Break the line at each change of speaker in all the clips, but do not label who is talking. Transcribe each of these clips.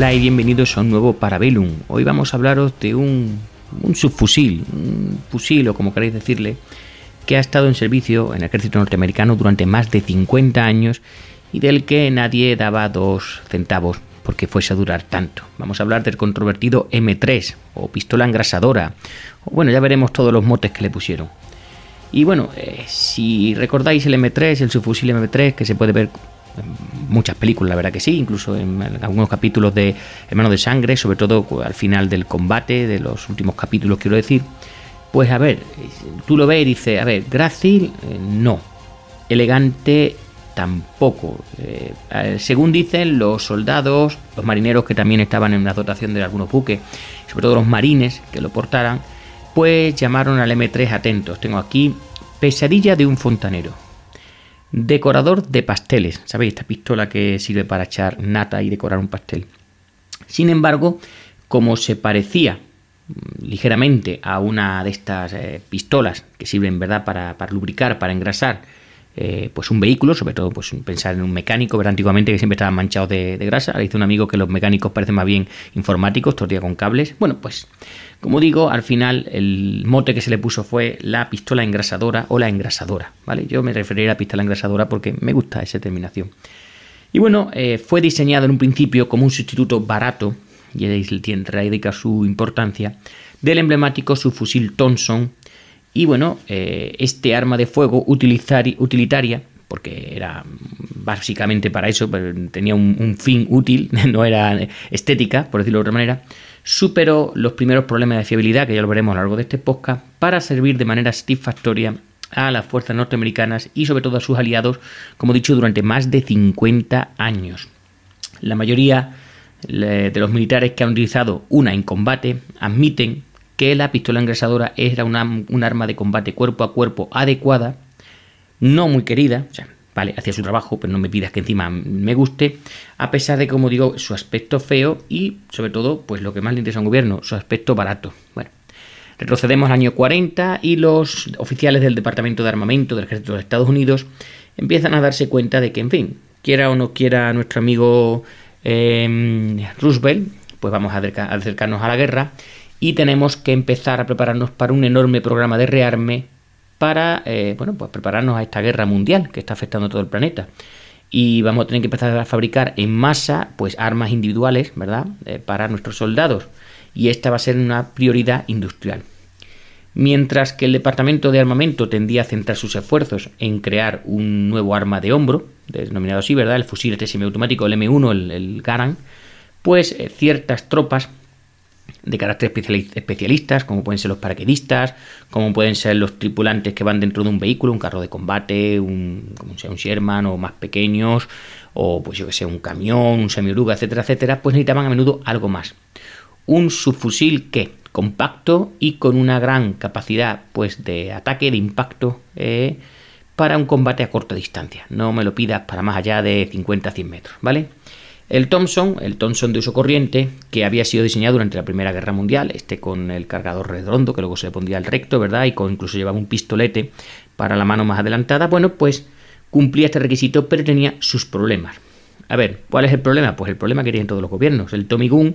Hola y bienvenidos a un nuevo Parabellum. Hoy vamos a hablaros de un, subfusil, un fusil o como queréis decirle, que ha estado en servicio en el ejército norteamericano durante más de 50 años y del que nadie daba dos centavos porque fuese a durar tanto. Vamos a hablar del controvertido M3 o pistola engrasadora. Bueno, ya veremos todos los motes que le pusieron. Y bueno, eh, si recordáis el M3, el subfusil M3 que se puede ver muchas películas, la verdad que sí, incluso en algunos capítulos de Hermano de Sangre, sobre todo al final del combate, de los últimos capítulos, quiero decir. Pues a ver, tú lo ves y dices, a ver, grácil, eh, no. Elegante, tampoco. Eh, según dicen los soldados, los marineros que también estaban en la dotación de algunos buques, sobre todo los marines que lo portaran, pues llamaron al M3 atentos. Tengo aquí pesadilla de un fontanero. Decorador de pasteles, ¿sabéis? Esta pistola que sirve para echar nata y decorar un pastel. Sin embargo, como se parecía mm, ligeramente a una de estas eh, pistolas que sirven verdad para, lubricar, para engrasar eh, pues un vehículo, sobre todo pues pensar en un mecánico, ver antiguamente que siempre estaban manchados de, grasa, le dice un amigo que los mecánicos parecen más bien informáticos, todo con cables. Bueno, pues como digo, al final el mote que se le puso fue la pistola engrasadora o la engrasadora, ¿vale? Yo me referiría a la pistola engrasadora porque me gusta esa terminación. Y bueno, eh, fue diseñado en un principio como un sustituto barato, y ahí radica su importancia, del emblemático subfusil Thompson. Y bueno, eh, este arma de fuego utilitaria, porque era básicamente para eso, tenía un, un fin útil, no era estética, por decirlo de otra manera, superó los primeros problemas de fiabilidad, que ya lo veremos a lo largo de este podcast, para servir de manera satisfactoria a las fuerzas norteamericanas y sobre todo a sus aliados, como he dicho, durante más de 50 años. La mayoría de los militares que han utilizado una en combate admiten que la pistola engrasadora era una, un arma de combate cuerpo a cuerpo adecuada, no muy querida, o sea, vale, hacía su trabajo, pero no me pidas que encima me guste, a pesar de, como digo, su aspecto feo y, sobre todo, pues lo que más le interesa a un gobierno, su aspecto barato. Bueno, retrocedemos al año 40 y los oficiales del Departamento de Armamento del Ejército de Estados Unidos empiezan a darse cuenta de que, en fin, quiera o no quiera nuestro amigo em, Roosevelt, pues vamos a acercarnos a la guerra y tenemos que empezar a prepararnos para un enorme programa de rearme para eh, bueno, pues prepararnos a esta guerra mundial que está afectando a todo el planeta. Y vamos a tener que empezar a fabricar en masa pues armas individuales, ¿verdad? Eh, para nuestros soldados. Y esta va a ser una prioridad industrial. Mientras que el Departamento de Armamento tendía a centrar sus esfuerzos en crear un nuevo arma de hombro, denominado así, ¿verdad? El fusil semiautomático, el M1, el, el Garand, pues eh, ciertas tropas de carácter especialistas, como pueden ser los paraquedistas, como pueden ser los tripulantes que van dentro de un vehículo, un carro de combate, un, sea un Sherman o más pequeños, o pues yo que sé, un camión, un semiuruga, etcétera, etcétera, pues necesitaban a menudo algo más. Un subfusil que compacto y con una gran capacidad pues de ataque, de impacto eh, para un combate a corta distancia. No me lo pidas para más allá de 50-100 metros, ¿vale? El Thompson, el Thompson de uso corriente, que había sido diseñado durante la Primera Guerra Mundial, este con el cargador redondo, que luego se le pondría al recto, ¿verdad? Y con, incluso llevaba un pistolete para la mano más adelantada, bueno, pues cumplía este requisito, pero tenía sus problemas. A ver, ¿cuál es el problema? Pues el problema que tienen todos los gobiernos. El Tommy Gun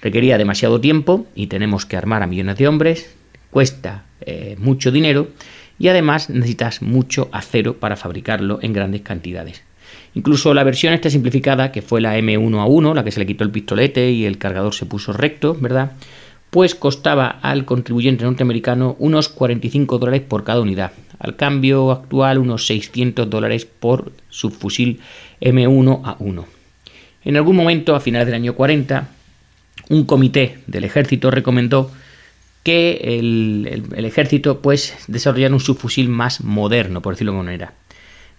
requería demasiado tiempo y tenemos que armar a millones de hombres, cuesta eh, mucho dinero y además necesitas mucho acero para fabricarlo en grandes cantidades. Incluso la versión esta simplificada, que fue la M1A1, la que se le quitó el pistolete y el cargador se puso recto, ¿verdad? Pues costaba al contribuyente norteamericano unos 45 dólares por cada unidad. Al cambio actual, unos 600 dólares por subfusil M1A1. En algún momento, a finales del año 40, un comité del ejército recomendó que el, ejército pues desarrollara un subfusil más moderno, por decirlo de manera.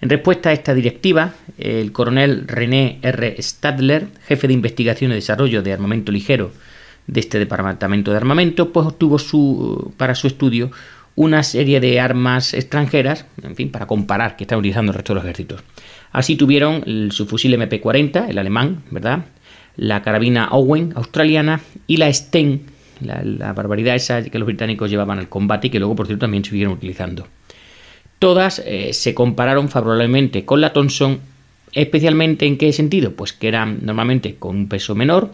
En respuesta a esta directiva, el coronel René R. Stadler, jefe de investigación y desarrollo de armamento ligero de este departamento de armamento, pues obtuvo su, para su estudio una serie de armas extranjeras, en fin, para comparar que están utilizando el resto de los ejércitos. Así tuvieron el, su fusil MP40, el alemán, ¿verdad? La carabina Owen australiana y la Sten, la, barbaridad esa que los británicos llevaban al combate y que luego, por cierto, también siguieron utilizando. Todas eh, se compararon favorablemente con la Thompson, especialmente en qué sentido? Pues que eran normalmente con un peso menor,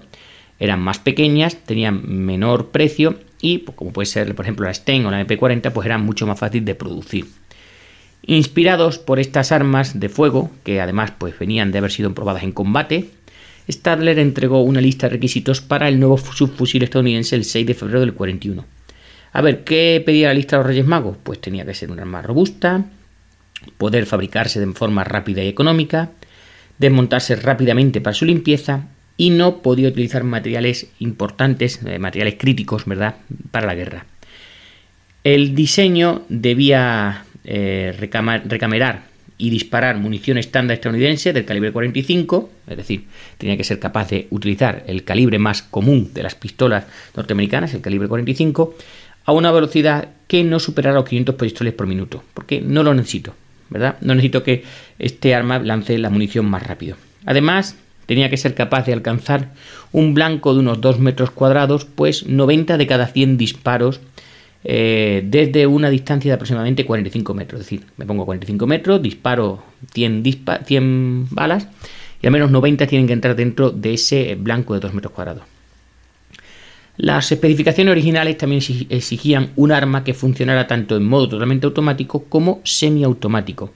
eran más pequeñas, tenían menor precio y, pues, como puede ser, por ejemplo, la Sten o la MP40, pues eran mucho más fácil de producir. Inspirados por estas armas de fuego, que además pues, venían de haber sido probadas en combate, Stadler entregó una lista de requisitos para el nuevo subfusil estadounidense el 6 de febrero del 41. A ver, ¿qué pedía la lista de los Reyes Magos? Pues tenía que ser un arma robusta, poder fabricarse de forma rápida y económica, desmontarse rápidamente para su limpieza y no podía utilizar materiales importantes, eh, materiales críticos, ¿verdad?, para la guerra. El diseño debía eh, recamerar y disparar munición estándar estadounidense del calibre 45, es decir, tenía que ser capaz de utilizar el calibre más común de las pistolas norteamericanas, el calibre 45, a una velocidad que no superara los 500 pistoles por minuto, porque no lo necesito, ¿verdad? No necesito que este arma lance la munición más rápido. Además, tenía que ser capaz de alcanzar un blanco de unos 2 metros cuadrados, pues 90 de cada 100 disparos eh, desde una distancia de aproximadamente 45 metros. Es decir, me pongo 45 metros, disparo 100, 100 balas y al menos 90 tienen que entrar dentro de ese blanco de 2 metros cuadrados. Las especificaciones originales también exigían un arma que funcionara tanto en modo totalmente automático como semiautomático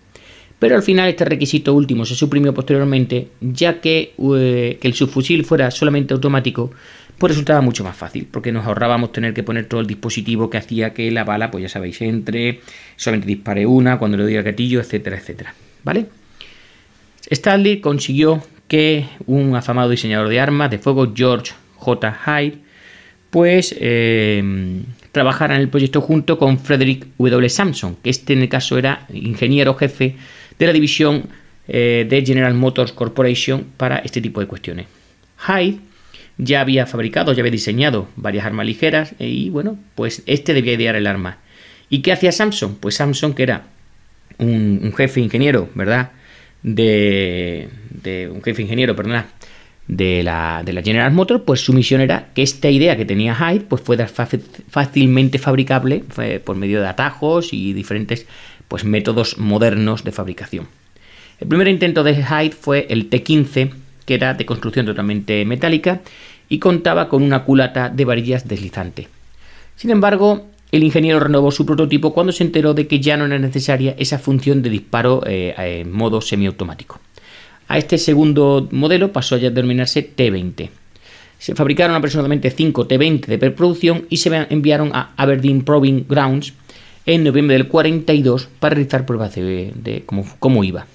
pero al final este requisito último se suprimió posteriormente, ya que, eh, que el subfusil fuera solamente automático, pues resultaba mucho más fácil, porque nos ahorrábamos tener que poner todo el dispositivo que hacía que la bala, pues ya sabéis, entre, solamente dispare una cuando le doy al gatillo, etcétera, etcétera. ¿Vale? Stanley consiguió que un afamado diseñador de armas de fuego, George J. Hyde, pues eh, en el proyecto junto con Frederick W. Samson, que este en el caso era ingeniero jefe de la división eh, de General Motors Corporation para este tipo de cuestiones. Hyde ya había fabricado, ya había diseñado varias armas ligeras eh, y bueno, pues este debía idear el arma. ¿Y qué hacía Samson? Pues Samson, que era un, jefe ingeniero, ¿verdad? De, un jefe ingeniero, perdona, de la, de General Motors, pues su misión era que esta idea que tenía Hyde pues fuera fácilmente fabricable por medio de atajos y diferentes pues, métodos modernos de fabricación. El primer intento de Hyde fue el T-15, que era de construcción totalmente metálica y contaba con una culata de varillas deslizante. Sin embargo, el ingeniero renovó su prototipo cuando se enteró de que ya no era necesaria esa función de disparo eh, en modo semiautomático. A este segundo modelo pasó a denominarse T-20. Se fabricaron aproximadamente 5 T-20 de preproducción y se enviaron a Aberdeen Proving Grounds en noviembre del 42 para realizar pruebas de, cómo, iba.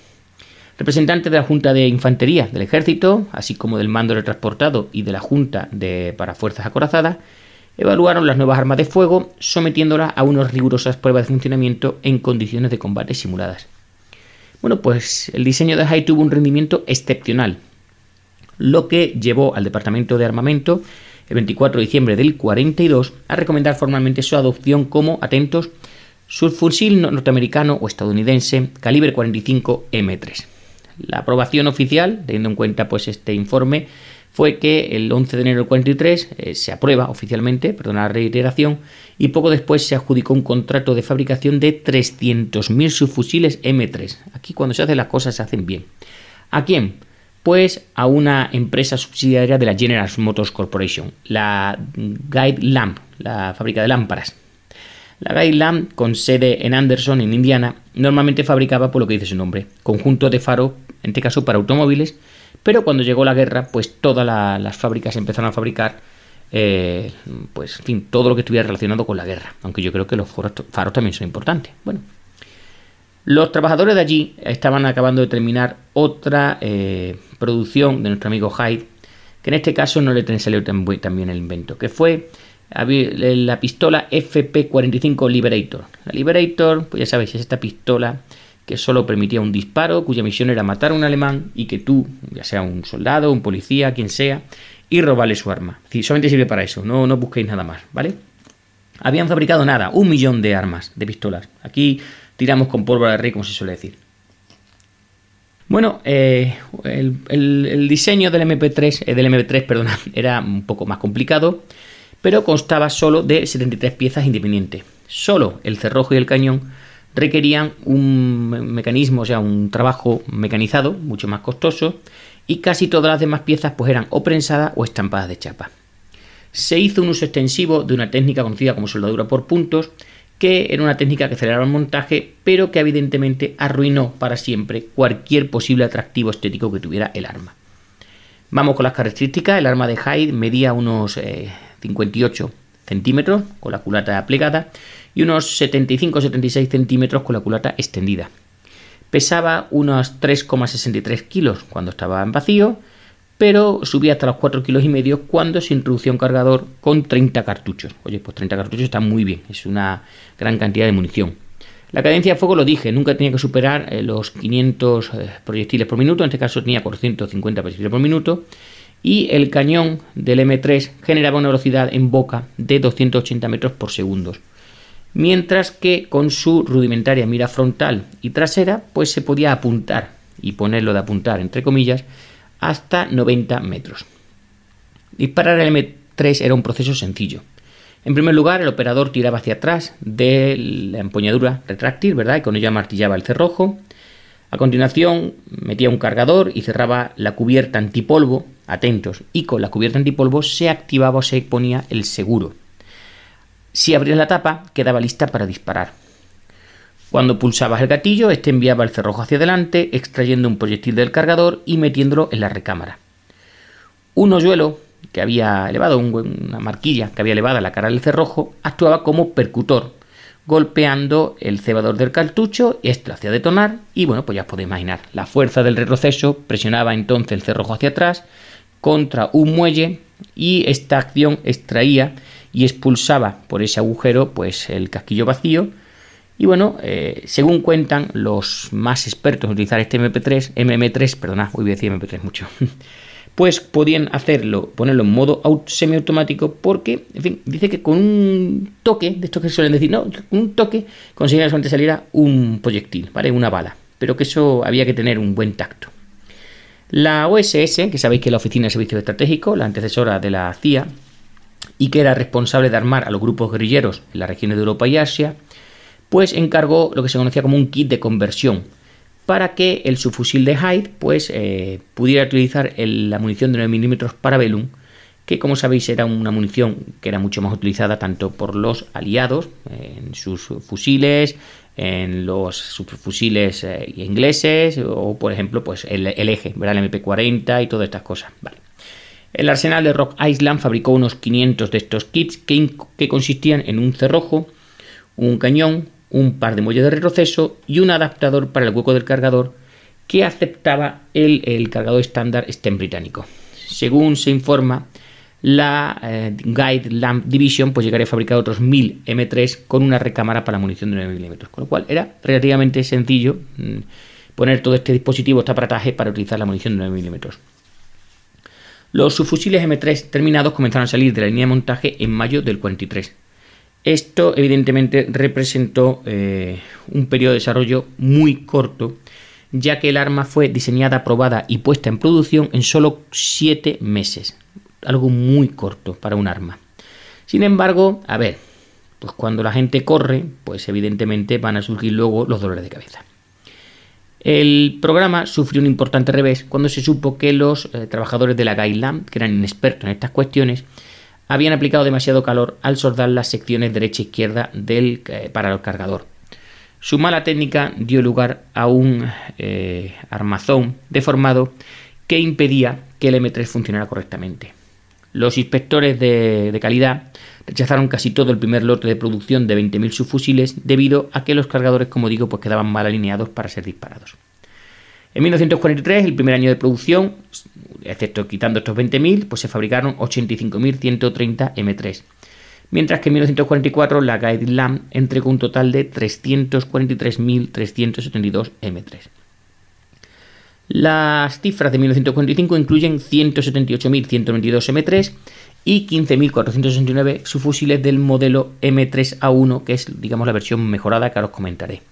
Representantes de la Junta de Infantería del Ejército, así como del Mando de Transportado y de la Junta de, para Fuerzas Acorazadas, evaluaron las nuevas armas de fuego, sometiéndolas a unas rigurosas pruebas de funcionamiento en condiciones de combate simuladas. Bueno, pues el diseño de Hyde tuvo un rendimiento excepcional, lo que llevó al Departamento de Armamento el 24 de diciembre del 42 a recomendar formalmente su adopción como, atentos, subfusil norteamericano o estadounidense calibre 45 M3. La aprobación oficial, teniendo en cuenta pues este informe, fue que el 11 de enero del 43 eh, se aprueba oficialmente, perdona la reiteración, y poco después se adjudicó un contrato de fabricación de 300.000 subfusiles M3. Aquí cuando se hacen las cosas se hacen bien. ¿A quién? Pues a una empresa subsidiaria de la General Motors Corporation, la Guide Lamp, la fábrica de lámparas. La Guide con sede en Anderson, en Indiana, normalmente fabricaba, por lo que dice su nombre, conjunto de faro, en este caso para automóviles, pero cuando llegó la guerra, pues todas las fábricas empezaron a fabricar, eh, pues, en fin, todo lo que estuviera relacionado con la guerra, aunque yo creo que los faros, también son importantes. Bueno, los trabajadores de allí estaban acabando de terminar otra eh, producción de nuestro amigo Hyde, que en este caso no le salió tan bien el invento, que fue la pistola FP45 Liberator. La Liberator, pues ya sabéis, es esta pistola que solo permitía un disparo, cuya misión era matar a un alemán y que tú, ya sea un soldado, un policía, quien sea, y robarle su arma. Es solamente sirve para eso, no, no busquéis nada más, ¿vale? Habían fabricado nada, un millón de armas, de pistolas. Aquí tiramos con pólvora de rey, como se suele decir. Bueno, eh, el, diseño del MP3, eh, del MP3 perdona, era un poco más complicado, pero constaba solo de 73 piezas independientes. Solo el cerrojo y el cañón requerían un mecanismo, o sea, un trabajo mecanizado, mucho más costoso, y casi todas las demás piezas pues eran o prensadas o estampadas de chapa. Se hizo un uso extensivo de una técnica conocida como soldadura por puntos, que era una técnica que aceleraba el montaje, pero que evidentemente arruinó para siempre cualquier posible atractivo estético que tuviera el arma. Vamos con las características. El arma de Hyde medía unos 58 eh, centímetros con la culata plegada y unos 75-76 centímetros con la culata extendida. Pesaba unos 3,63 kilos cuando estaba en vacío, pero subía hasta los 4 kilos y medio cuando se introducía un cargador con 30 cartuchos. Oye, pues 30 cartuchos está muy bien, es una gran cantidad de munición. La cadencia de fuego, lo dije, nunca tenía que superar eh, los 500 eh, proyectiles por minuto, en este caso tenía 450 proyectiles por minuto, y el cañón del M3 generaba una velocidad en boca de 280 metros por segundo mientras que con su rudimentaria mira frontal y trasera, pues se podía apuntar, y ponerlo de apuntar entre comillas, hasta 90 metros. Disparar el M3 era un proceso sencillo. En primer lugar, el operador tiraba hacia atrás de la empuñadura retráctil, ¿verdad? Y con ella martillaba el cerrojo. A continuación, metía un cargador y cerraba la cubierta antipolvo, atentos, y con la cubierta antipolvo se activaba o se ponía el seguro, si abrías la tapa, quedaba lista para disparar. Cuando pulsabas el gatillo, este enviaba el cerrojo hacia adelante, extrayendo un proyectil del cargador y metiéndolo en la recámara. Un hoyuelo que había elevado, una marquilla que había elevado la cara del cerrojo, actuaba como percutor, golpeando el cebador del cartucho, esto hacía detonar, y bueno, pues ya os podéis imaginar, la fuerza del retroceso presionaba entonces el cerrojo hacia atrás contra un muelle y esta acción extraía y expulsaba por ese agujero pues el casquillo vacío y bueno, eh, según cuentan los más expertos en utilizar este MP3, MM3, perdona, voy a decir MP3 mucho, pues podían hacerlo, ponerlo en modo semiautomático porque, en fin, dice que con un toque, de esto que suelen decir, no, con un toque conseguía solamente saliera un proyectil, ¿vale? Una bala, pero que eso había que tener un buen tacto. La OSS, que sabéis que es la Oficina de Servicios Estratégicos, la antecesora de la CIA, y que era responsable de armar a los grupos guerrilleros en las regiones de Europa y Asia, pues encargó lo que se conocía como un kit de conversión para que el subfusil de Hyde pues, eh, pudiera utilizar la munición de 9 milímetros Parabellum, que como sabéis era una munición que era mucho más utilizada tanto por los aliados en sus fusiles, en los subfusiles eh, ingleses o por ejemplo pues el, eje, el MP40 y todas estas cosas. El arsenal de Rock Island fabricó unos 500 de estos kits que, consistían en un cerrojo, un cañón, un par de muelles de retroceso y un adaptador para el hueco del cargador que aceptaba el, cargador estándar STEM británico. Según se informa, la eh, Guide Lamp Division pues llegaría a fabricar otros 1000 M3 con una recámara para munición de 9 mm, con lo cual era relativamente sencillo mm, poner todo este dispositivo, este aparataje para utilizar la munición de 9 mm. Los subfusiles M3 terminados comenzaron a salir de la línea de montaje en mayo del 43. Esto evidentemente representó eh, un periodo de desarrollo muy corto, ya que el arma fue diseñada, probada y puesta en producción en solo 7 meses. Algo muy corto para un arma. Sin embargo, a ver, pues cuando la gente corre, pues evidentemente van a surgir luego los dolores de cabeza. El programa sufrió un importante revés cuando se supo que los eh, trabajadores de la Guideland, que eran inexpertos en estas cuestiones, habían aplicado demasiado calor al soldar las secciones derecha e izquierda del, eh, para el cargador. Su mala técnica dio lugar a un eh, armazón deformado que impedía que el M3 funcionara correctamente. Los inspectores de calidad rechazaron casi todo el primer lote de producción de 20.000 subfusiles debido a que los cargadores, como digo, pues quedaban mal alineados para ser disparados. En 1943, el primer año de producción, excepto quitando estos 20.000, pues se fabricaron 85.130 M3. mientras que en 1944 la Guideland entregó un total de 343.372 M3. Las cifras de 1945 incluyen 178.122 M3 y 15.469 subfusiles del modelo M3A1, que es digamos la versión mejorada que ahora os comentaré.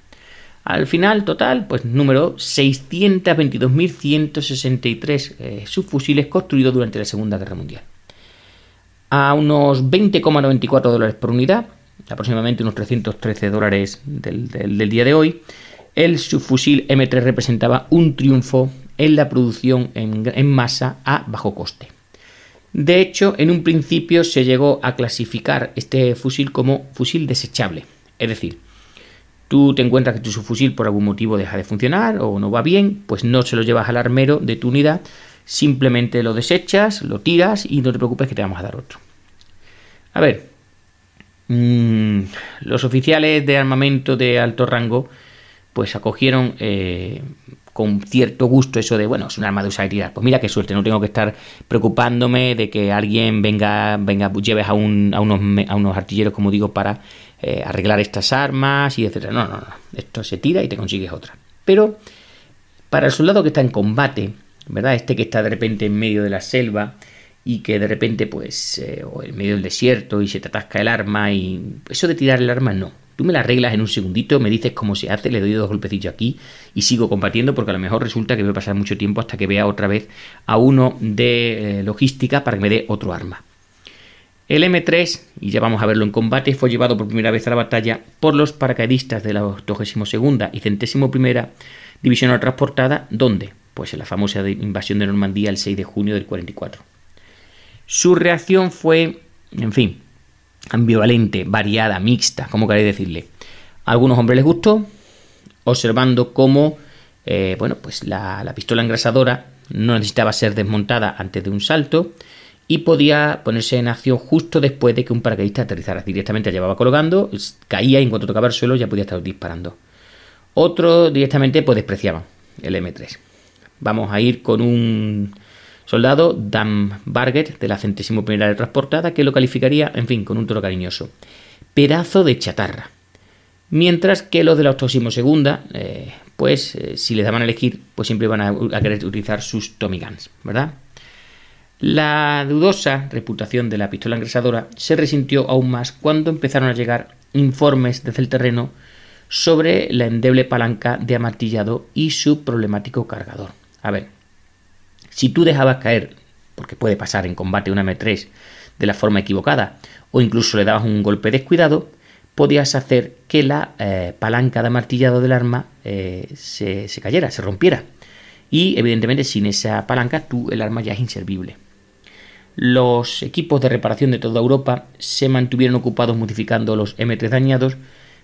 Al final, total, pues número 622.163 eh, subfusiles construidos durante la Segunda Guerra Mundial. A unos 20,94 dólares por unidad, aproximadamente unos 313 dólares del, día de hoy, el subfusil M3 representaba un triunfo en la producción en, en masa a bajo coste. De hecho, en un principio se llegó a clasificar este fusil como fusil desechable, es decir, tú te encuentras que tu subfusil por algún motivo deja de funcionar o no va bien, pues no se lo llevas al armero de tu unidad, simplemente lo desechas, lo tiras y no te preocupes que te vamos a dar otro. A ver, mm, los oficiales de armamento de alto rango pues acogieron eh, con cierto gusto eso de, bueno, es un arma de usabilidad. Pues mira qué suerte, no tengo que estar preocupándome de que alguien venga, venga lleves a, un, a, unos, a unos artilleros, como digo, para eh, arreglar estas armas y etcétera. No, no, no. Esto se tira y te consigues otra. Pero para el soldado que está en combate, ¿verdad? Este que está de repente en medio de la selva y que de repente, pues, eh, o en medio del desierto y se te atasca el arma y eso de tirar el arma, no. Tú me la arreglas en un segundito, me dices cómo se hace, le doy dos golpecillos aquí y sigo combatiendo porque a lo mejor resulta que voy a pasar mucho tiempo hasta que vea otra vez a uno de eh, logística para que me dé otro arma. El M3, y ya vamos a verlo en combate, fue llevado por primera vez a la batalla por los paracaidistas de la 82 y 101 División Transportada, ¿dónde? Pues en la famosa invasión de Normandía el 6 de junio del 44. Su reacción fue, en fin, ambivalente, variada, mixta, como queréis decirle. A algunos hombres les gustó, observando cómo eh, bueno, pues la pistola engrasadora no necesitaba ser desmontada antes de un salto, y podía ponerse en acción justo después de que un paracaidista aterrizara. Directamente la llevaba colgando, caía y en cuanto tocaba el suelo ya podía estar disparando. Otro directamente pues despreciaban el M3. Vamos a ir con un soldado, Dan Barger, de la centésimo primera de transportada, que lo calificaría, en fin, con un toro cariñoso. Pedazo de chatarra. Mientras que los de la 82 segunda, eh, pues eh, si les daban a elegir, pues siempre iban a, a querer utilizar sus Tommy Guns, ¿verdad? La dudosa reputación de la pistola engrasadora se resintió aún más cuando empezaron a llegar informes desde el terreno sobre la endeble palanca de amartillado y su problemático cargador. A ver, si tú dejabas caer, porque puede pasar en combate una M3 de la forma equivocada, o incluso le dabas un golpe descuidado, podías hacer que la eh, palanca de amartillado del arma eh, se, se, cayera, se rompiera. Y evidentemente sin esa palanca tú el arma ya es inservible los equipos de reparación de toda Europa se mantuvieron ocupados modificando los M3 dañados,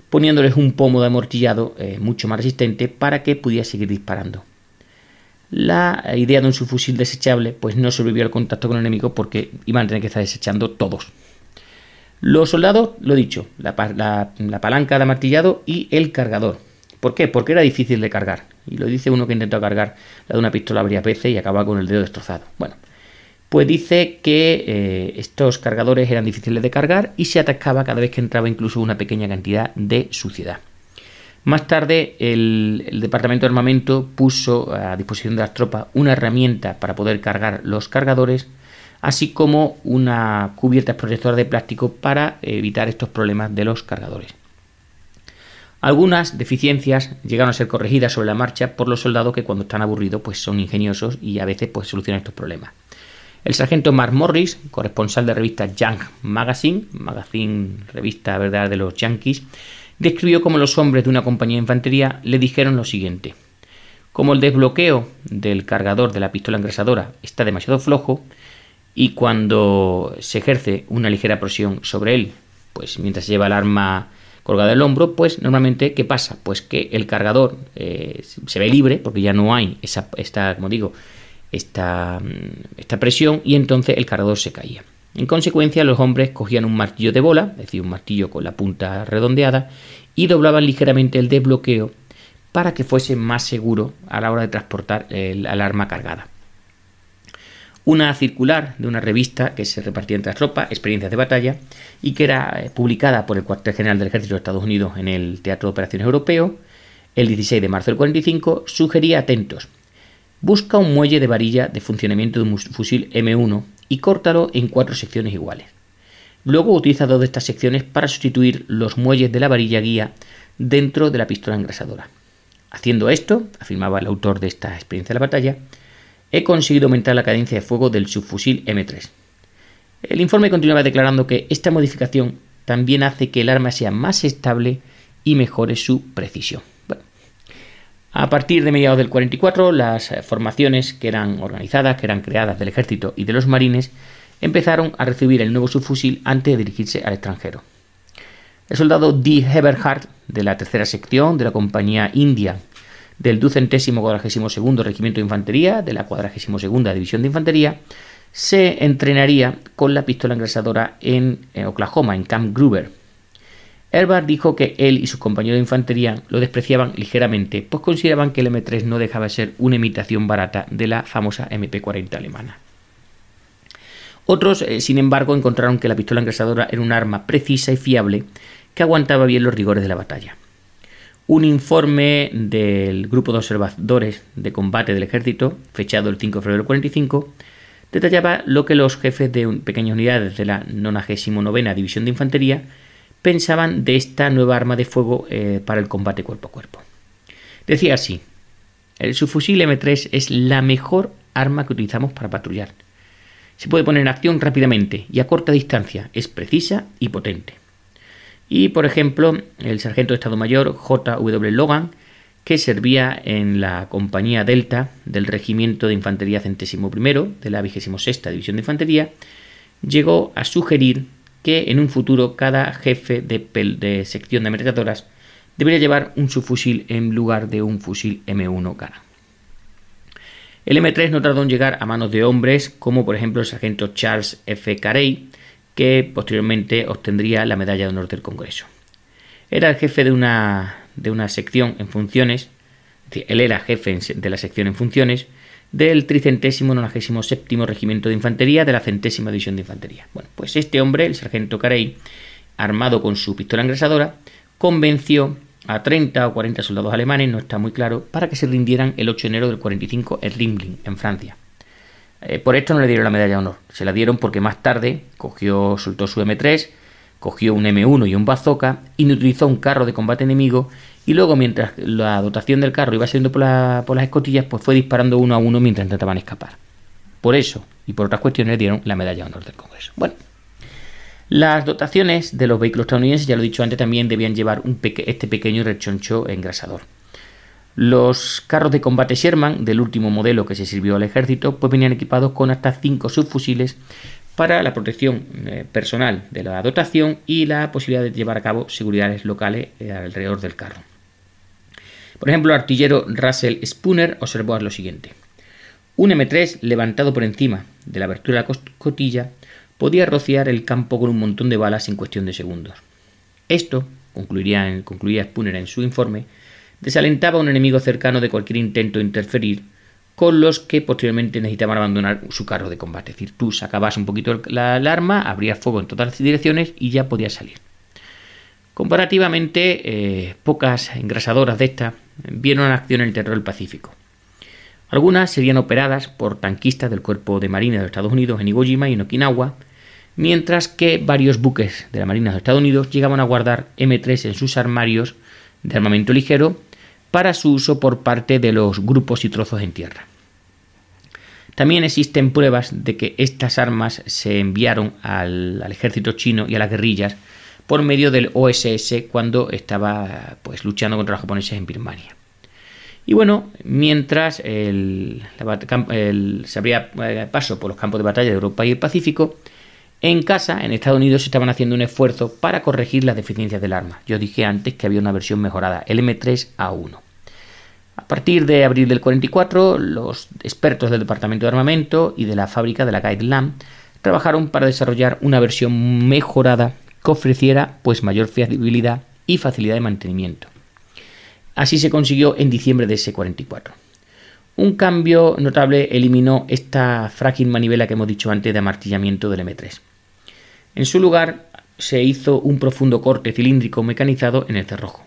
poniéndoles un pomo de amortillado eh, mucho más resistente para que pudiera seguir disparando. La idea de un subfusil desechable pues no sobrevivió al contacto con el enemigo porque iban a tener que estar desechando todos. Los soldados, lo dicho, la, la palanca de amartillado y el cargador. ¿Por qué? Porque era difícil de cargar. Y lo dice uno que intentó cargar la de una pistola varias veces y acaba con el dedo destrozado. Bueno, pues dice que eh, estos cargadores eran difíciles de cargar y se atascaba cada vez que entraba incluso una pequeña cantidad de suciedad. Más tarde el, Departamento de Armamento puso a disposición de las tropas una herramienta para poder cargar los cargadores, así como una cubierta protectora de plástico para evitar estos problemas de los cargadores. Algunas deficiencias llegaron a ser corregidas sobre la marcha por los soldados que cuando están aburridos pues son ingeniosos y a veces pues solucionan estos problemas. El sargento Mark Morris, corresponsal de la revista Young Magazine, magazine revista verdad de los Yankees, describió cómo los hombres de una compañía de infantería le dijeron lo siguiente. Como el desbloqueo del cargador de la pistola engrasadora está demasiado flojo y cuando se ejerce una ligera presión sobre él, pues mientras lleva el arma colgada del hombro, pues normalmente, ¿qué pasa? Pues que el cargador eh, se ve libre, porque ya no hay esa, esta, como digo, esta, esta presión y entonces el cargador se caía. En consecuencia, los hombres cogían un martillo de bola, es decir, un martillo con la punta redondeada, y doblaban ligeramente el desbloqueo para que fuese más seguro a la hora de transportar el, arma cargada. una circular de una revista que se repartía entre las tropas, Experiencias de Batalla, y que era eh, publicada por el Cuartel General del Ejército de Estados Unidos en el Teatro de Operaciones Europeo, el 16 de marzo del 45, sugería atentos. Busca un muelle de varilla de funcionamiento de un fusil M1 y córtalo en cuatro secciones iguales. Luego utiliza dos de estas secciones para sustituir los muelles de la varilla guía dentro de la pistola engrasadora. Haciendo esto, afirmaba el autor de esta experiencia de la batalla, he conseguido aumentar la cadencia de fuego del subfusil M3. El informe continuaba declarando que esta modificación también hace que el arma sea más estable y mejore su precisión. A partir de mediados del 44, las formaciones que eran organizadas, que eran creadas del ejército y de los marines, empezaron a recibir el nuevo subfusil antes de dirigirse al extranjero. El soldado D. Eberhard, de la tercera sección de la compañía India del ducentésimo cuadragésimo segundo regimiento de infantería de la cuadragésimo segunda división de infantería, se entrenaría con la pistola engrasadora en, Oklahoma, en Camp Gruber. Herbert dijo que él y sus compañeros de infantería lo despreciaban ligeramente, pues consideraban que el M3 no dejaba de ser una imitación barata de la famosa MP40 alemana. Otros, eh, sin embargo, encontraron que la pistola engrasadora era un arma precisa y fiable que aguantaba bien los rigores de la batalla. Un informe del grupo de observadores de combate del ejército, fechado el 5 de febrero del 45, detallaba lo que los jefes de pequeñas unidades de la 99 División de Infantería pensaban de esta nueva arma de fuego eh, para el combate cuerpo a cuerpo. Decía así, el subfusil M3 es la mejor arma que utilizamos para patrullar. Se puede poner en acción rápidamente y a corta distancia, es precisa y potente. Y, por ejemplo, el sargento de Estado Mayor J.W. Logan, que servía en la compañía Delta del Regimiento de Infantería Centésimo I de la 26 División de Infantería, llegó a sugerir que en un futuro cada jefe de, sección de ametralladoras debería llevar un subfusil en lugar de un fusil M1 Cara. El M3 no tardó en llegar a manos de hombres como por ejemplo el sargento Charles F. Carey, que posteriormente obtendría la Medalla de Honor del Congreso. Era el jefe de una, de una sección en funciones, él era jefe de la sección en funciones del tricentésimo nonagésimo séptimo regimiento de infantería de la centésima división de infantería. Bueno, pues este hombre, el sargento Carey, armado con su pistola engrasadora, convenció a 30 o 40 soldados alemanes, no está muy claro, para que se rindieran el 8 de enero del 45 en Rimling, en Francia. Eh, por esto no le dieron la medalla de honor. Se la dieron porque más tarde cogió, soltó su M3, cogió un M1 y un bazooka y utilizó un carro de combate enemigo y luego mientras la dotación del carro iba saliendo por, por las escotillas, pues fue disparando uno a uno mientras intentaban escapar. Por eso y por otras cuestiones dieron la medalla de honor del Congreso. Bueno, las dotaciones de los vehículos estadounidenses, ya lo he dicho antes, también debían llevar este pequeño rechoncho engrasador. Los carros de combate Sherman del último modelo que se sirvió al ejército pues venían equipados con hasta 5 subfusiles para la protección eh, personal de la dotación y la posibilidad de llevar a cabo seguridades locales eh, alrededor del carro. Por ejemplo, el artillero Russell Spooner observó lo siguiente. Un M3 levantado por encima de la abertura de la cotilla podía rociar el campo con un montón de balas en cuestión de segundos. Esto, concluía Spooner en su informe, desalentaba a un enemigo cercano de cualquier intento de interferir con los que posteriormente necesitaban abandonar su carro de combate. Es decir, tú sacabas un poquito la alarma, abrías fuego en todas las direcciones y ya podías salir. Comparativamente, eh, pocas engrasadoras de estas vieron acción en el terreno del Pacífico. Algunas serían operadas por tanquistas del Cuerpo de Marina de Estados Unidos en Iwo Jima y en Okinawa, mientras que varios buques de la Marina de Estados Unidos llegaban a guardar M3 en sus armarios de armamento ligero para su uso por parte de los grupos y trozos en tierra. También existen pruebas de que estas armas se enviaron al, ejército chino y a las guerrillas por medio del OSS cuando estaba pues, luchando contra los japoneses en Birmania. Y bueno, mientras el, se abría eh, paso por los campos de batalla de Europa y el Pacífico, en casa, en Estados Unidos, estaban haciendo un esfuerzo para corregir las deficiencias del arma. Yo dije antes que había una versión mejorada, el M3A1. A partir de abril del 44, los expertos del Departamento de Armamento y de la fábrica de la Guide trabajaron para desarrollar una versión mejorada que ofreciera pues mayor fiabilidad y facilidad de mantenimiento. Así se consiguió en diciembre de ese 44. Un cambio notable eliminó esta frágil manivela que hemos dicho antes de amartillamiento del M3. En su lugar se hizo un profundo corte cilíndrico mecanizado en el cerrojo.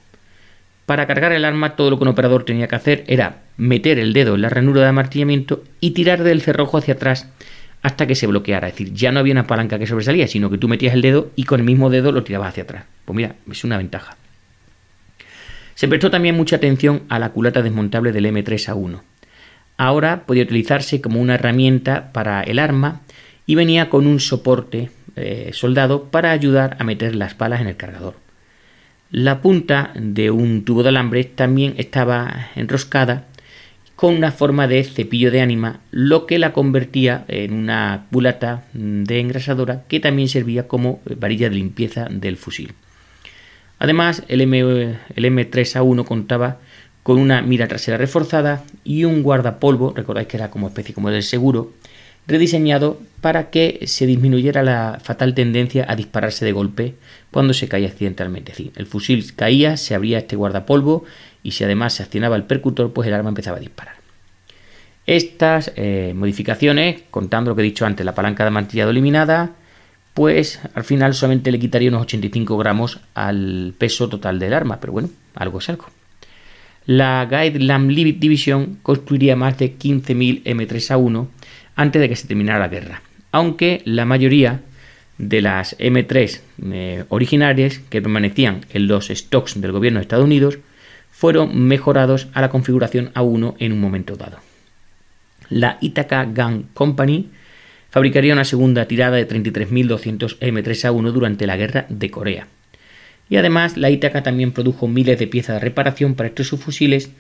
Para cargar el arma todo lo que un operador tenía que hacer era meter el dedo en la ranura de amartillamiento y tirar del cerrojo hacia atrás hasta que se bloqueara. Es decir, ya no había una palanca que sobresalía, sino que tú metías el dedo y con el mismo dedo lo tirabas hacia atrás. Pues mira, es una ventaja. Se prestó también mucha atención a la culata desmontable del M3A1. Ahora podía utilizarse como una herramienta para el arma y venía con un soporte eh, soldado para ayudar a meter las balas en el cargador. La punta de un tubo de alambre también estaba enroscada con una forma de cepillo de ánima, lo que la convertía en una culata de engrasadora que también servía como varilla de limpieza del fusil. Además, el, M, el M3A1 contaba con una mira trasera reforzada y un guardapolvo, recordáis que era como especie como del seguro, rediseñado para que se disminuyera la fatal tendencia a dispararse de golpe cuando se caía accidentalmente. el fusil caía, se abría este guardapolvo y si además se accionaba el percutor, pues el arma empezaba a disparar. Estas eh, modificaciones, contando lo que he dicho antes, la palanca de mantillado eliminada, pues al final solamente le quitaría unos 85 gramos al peso total del arma, pero bueno, algo es algo. La Guide Lamb Division construiría más de 15.000 M3A1 antes de que se terminara la guerra, aunque la mayoría de las M3 eh, originarias que permanecían en los stocks del gobierno de Estados Unidos fueron mejorados a la configuración A1 en un momento dado. La Ithaca Gun Company fabricaría una segunda tirada de 33.200 M3A1 durante la guerra de Corea. Y además la Ithaca también produjo miles de piezas de reparación para estos subfusiles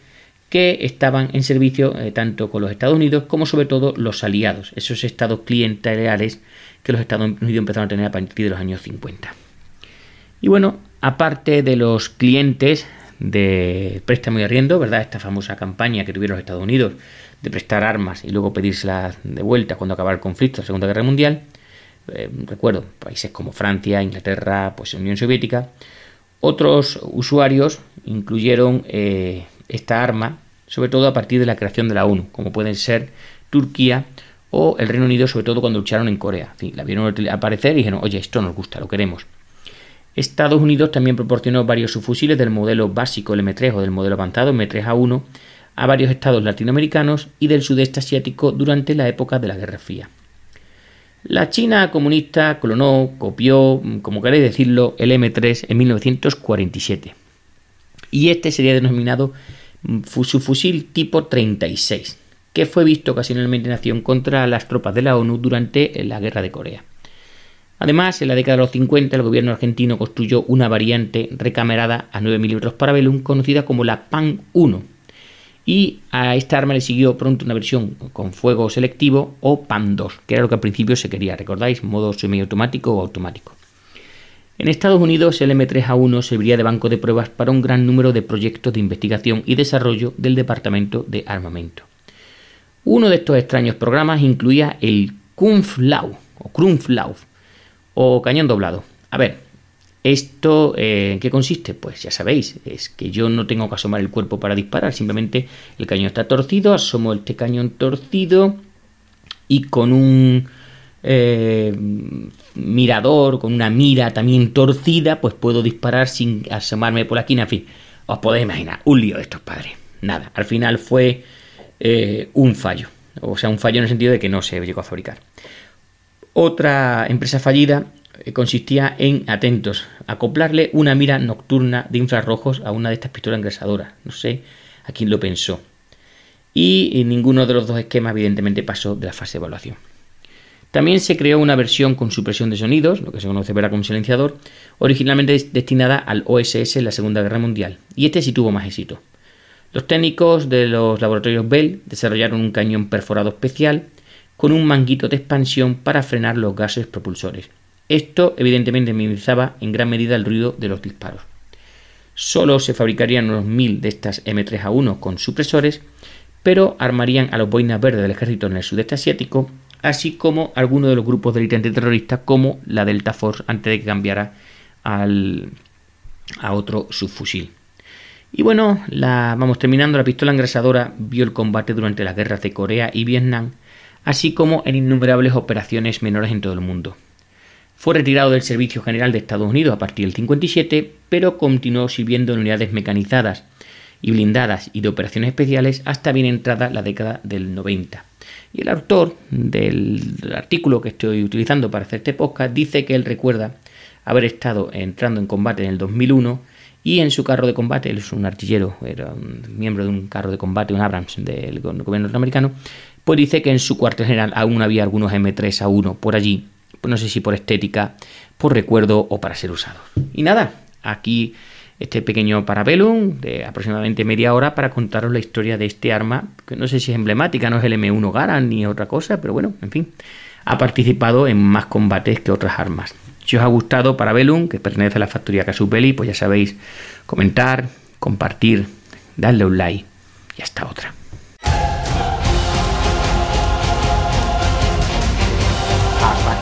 que estaban en servicio eh, tanto con los Estados Unidos como sobre todo los aliados, esos estados clientelares que los Estados Unidos empezaron a tener a partir de los años 50. Y bueno, aparte de los clientes de préstamo y arriendo, ¿verdad? Esta famosa campaña que tuvieron los Estados Unidos de prestar armas y luego pedírselas de vuelta cuando acabara el conflicto, la Segunda Guerra Mundial, eh, recuerdo, países como Francia, Inglaterra, pues Unión Soviética, otros usuarios incluyeron eh, esta arma sobre todo a partir de la creación de la ONU, como pueden ser Turquía o el Reino Unido, sobre todo cuando lucharon en Corea. la vieron aparecer y dijeron, oye, esto nos gusta, lo queremos. Estados Unidos también proporcionó varios subfusiles del modelo básico, el M3 o del modelo avanzado, M3A1, a varios estados latinoamericanos y del sudeste asiático durante la época de la Guerra Fría. La China comunista clonó, copió, como queréis decirlo, el M3 en 1947. Y este sería denominado su fusil tipo 36, que fue visto ocasionalmente en acción contra las tropas de la ONU durante la guerra de Corea. Además, en la década de los 50, el gobierno argentino construyó una variante recamerada a 9 mm para Belum conocida como la PAN 1. Y a esta arma le siguió pronto una versión con fuego selectivo o PAN 2, que era lo que al principio se quería, ¿recordáis? Modo semiautomático o automático. En Estados Unidos, el M3A1 serviría de banco de pruebas para un gran número de proyectos de investigación y desarrollo del Departamento de Armamento. Uno de estos extraños programas incluía el Kunflau o Krumflau o cañón doblado. A ver, ¿esto eh, en qué consiste? Pues ya sabéis, es que yo no tengo que asomar el cuerpo para disparar, simplemente el cañón está torcido, asomo este cañón torcido y con un eh, mirador, con una mira también torcida, pues puedo disparar sin asomarme por la esquina. En fin, os podéis imaginar, un lío de estos padres. Nada, al final fue eh, un fallo. O sea, un fallo en el sentido de que no se llegó a fabricar. Otra empresa fallida eh, consistía en, atentos, acoplarle una mira nocturna de infrarrojos a una de estas pistolas engrasadoras. No sé a quién lo pensó. y ninguno de los dos esquemas, evidentemente, pasó de la fase de evaluación. También se creó una versión con supresión de sonidos, lo que se conoce verá como silenciador, originalmente destinada al OSS en la Segunda Guerra Mundial, y este sí tuvo más éxito. Los técnicos de los laboratorios Bell desarrollaron un cañón perforado especial con un manguito de expansión para frenar los gases propulsores. Esto evidentemente minimizaba en gran medida el ruido de los disparos. Solo se fabricarían unos 1000 de estas M3A1 con supresores, pero armarían a los boinas verdes del ejército en el sudeste asiático así como algunos de los grupos de antiterrorista como la Delta Force antes de que cambiara a otro subfusil. Y bueno, la, vamos terminando, la pistola engrasadora vio el combate durante las guerras de Corea y Vietnam, así como en innumerables operaciones menores en todo el mundo. Fue retirado del Servicio General de Estados Unidos a partir del 57, pero continuó sirviendo en unidades mecanizadas y blindadas y de operaciones especiales hasta bien entrada la década del 90. Y el autor del artículo que estoy utilizando para hacer este podcast dice que él recuerda haber estado entrando en combate en el 2001 y en su carro de combate, él es un artillero, era un miembro de un carro de combate, un Abrams del gobierno norteamericano, pues dice que en su cuartel general aún había algunos M3A1 por allí, pues no sé si por estética, por recuerdo o para ser usados. Y nada, aquí este pequeño parabellum de aproximadamente media hora para contaros la historia de este arma, que no sé si es emblemática, no es el M1 Garand ni otra cosa, pero bueno, en fin, ha participado en más combates que otras armas. Si os ha gustado Parabellum, que pertenece a la factoría Casus Belli, pues ya sabéis, comentar, compartir, darle un like y hasta otra.